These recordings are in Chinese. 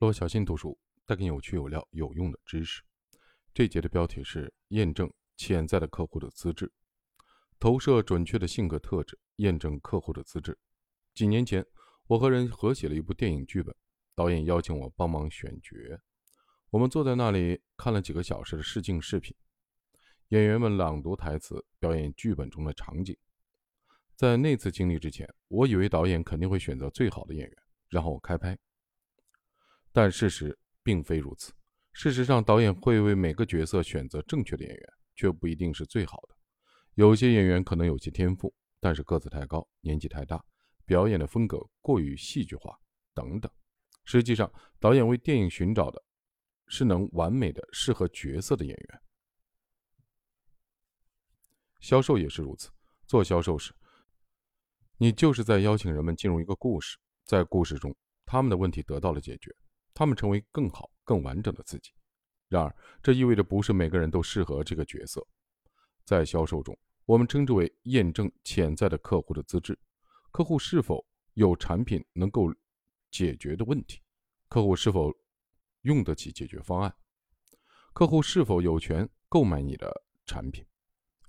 罗小新读书带给你有趣有料有用的知识。这节的标题是验证潜在的客户的资质，投射准确的性格特质，验证客户的资质。几年前，我和人合写了一部电影剧本，导演邀请我帮忙选角。我们坐在那里看了几个小时的试镜视频，演员们朗读台词，表演剧本中的场景。在那次经历之前，我以为导演肯定会选择最好的演员，然后开拍。但事实并非如此。事实上，导演会为每个角色选择正确的演员，却不一定是最好的。有些演员可能有些天赋，但是个子太高、年纪太大、表演的风格过于戏剧化等等。实际上，导演为电影寻找的是能完美的适合角色的演员。销售也是如此。做销售时，你就是在邀请人们进入一个故事，在故事中，他们的问题得到了解决。他们成为更好、更完整的自己。然而，这意味着不是每个人都适合这个角色。在销售中，我们称之为验证潜在的客户的资质：客户是否有产品能够解决的问题，客户是否用得起解决方案，客户是否有权购买你的产品。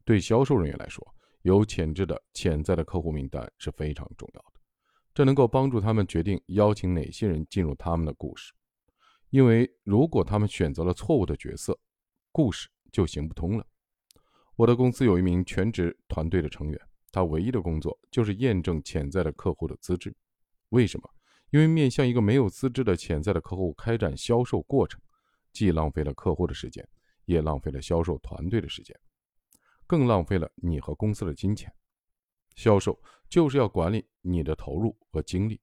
对销售人员来说，有潜质的潜在的客户名单是非常重要的，这能够帮助他们决定邀请哪些人进入他们的故事。因为如果他们选择了错误的角色，故事就行不通了。我的公司有一名全职团队的成员，他唯一的工作就是验证潜在的客户的资质。为什么？因为面向一个没有资质的潜在的客户开展销售过程，既浪费了客户的时间，也浪费了销售团队的时间，更浪费了你和公司的金钱。销售就是要管理你的投入和精力。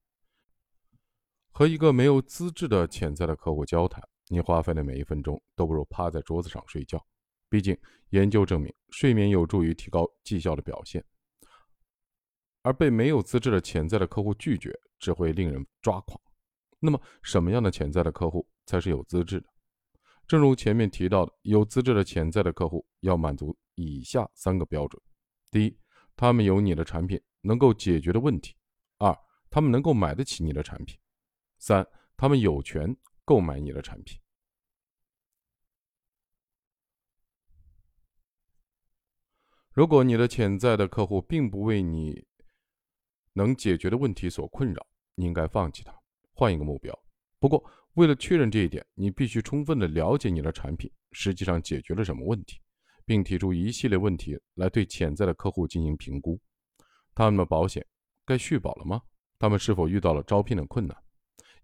和一个没有资质的潜在的客户交谈，你花费的每一分钟都不如趴在桌子上睡觉。毕竟，研究证明睡眠有助于提高绩效的表现。而被没有资质的潜在的客户拒绝，只会令人抓狂。那么，什么样的潜在的客户才是有资质的？正如前面提到的，有资质的潜在的客户要满足以下三个标准：第一，他们有你的产品能够解决的问题；二，他们能够买得起你的产品。三，他们有权购买你的产品。如果你的潜在的客户并不为你能解决的问题所困扰，你应该放弃他，换一个目标。不过，为了确认这一点，你必须充分的了解你的产品实际上解决了什么问题，并提出一系列问题来对潜在的客户进行评估：他们的保险该续保了吗？他们是否遇到了招聘的困难？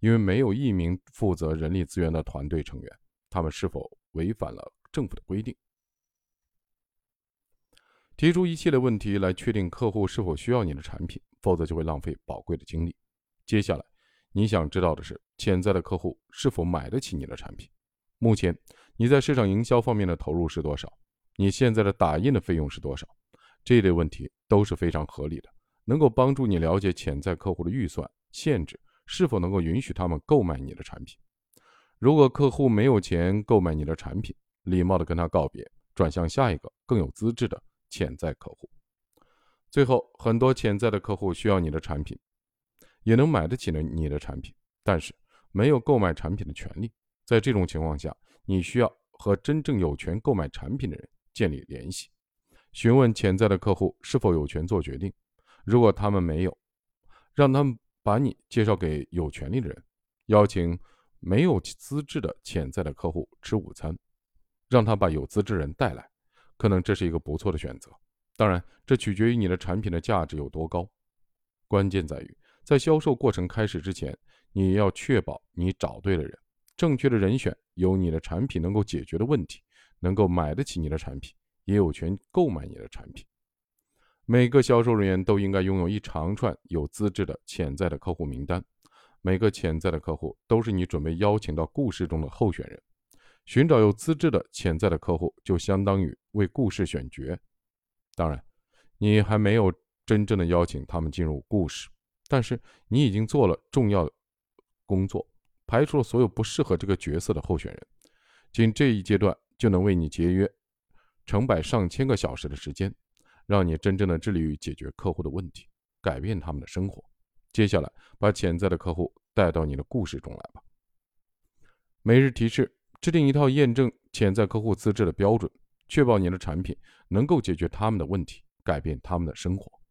因为没有一名负责人力资源的团队成员，他们是否违反了政府的规定？提出一系列问题来确定客户是否需要你的产品，否则就会浪费宝贵的精力。接下来，你想知道的是潜在的客户是否买得起你的产品？目前你在市场营销方面的投入是多少？你现在的打印的费用是多少？这一类问题都是非常合理的，能够帮助你了解潜在客户的预算限制。是否能够允许他们购买你的产品？如果客户没有钱购买你的产品，礼貌地跟他告别，转向下一个更有资质的潜在客户。最后，很多潜在的客户需要你的产品，也能买得起呢你的产品，但是没有购买产品的权利。在这种情况下，你需要和真正有权购买产品的人建立联系，询问潜在的客户是否有权做决定。如果他们没有，让他们。把你介绍给有权利的人，邀请没有资质的潜在的客户吃午餐，让他把有资质人带来，可能这是一个不错的选择。当然，这取决于你的产品的价值有多高。关键在于，在销售过程开始之前，你要确保你找对了人，正确的人选有你的产品能够解决的问题，能够买得起你的产品，也有权购买你的产品。每个销售人员都应该拥有一长串有资质的潜在的客户名单。每个潜在的客户都是你准备邀请到故事中的候选人。寻找有资质的潜在的客户，就相当于为故事选角。当然，你还没有真正的邀请他们进入故事，但是你已经做了重要的工作，排除了所有不适合这个角色的候选人。仅这一阶段就能为你节约成百上千个小时的时间。让你真正的致力于解决客户的问题，改变他们的生活。接下来，把潜在的客户带到你的故事中来吧。每日提示：制定一套验证潜在客户资质的标准，确保你的产品能够解决他们的问题，改变他们的生活。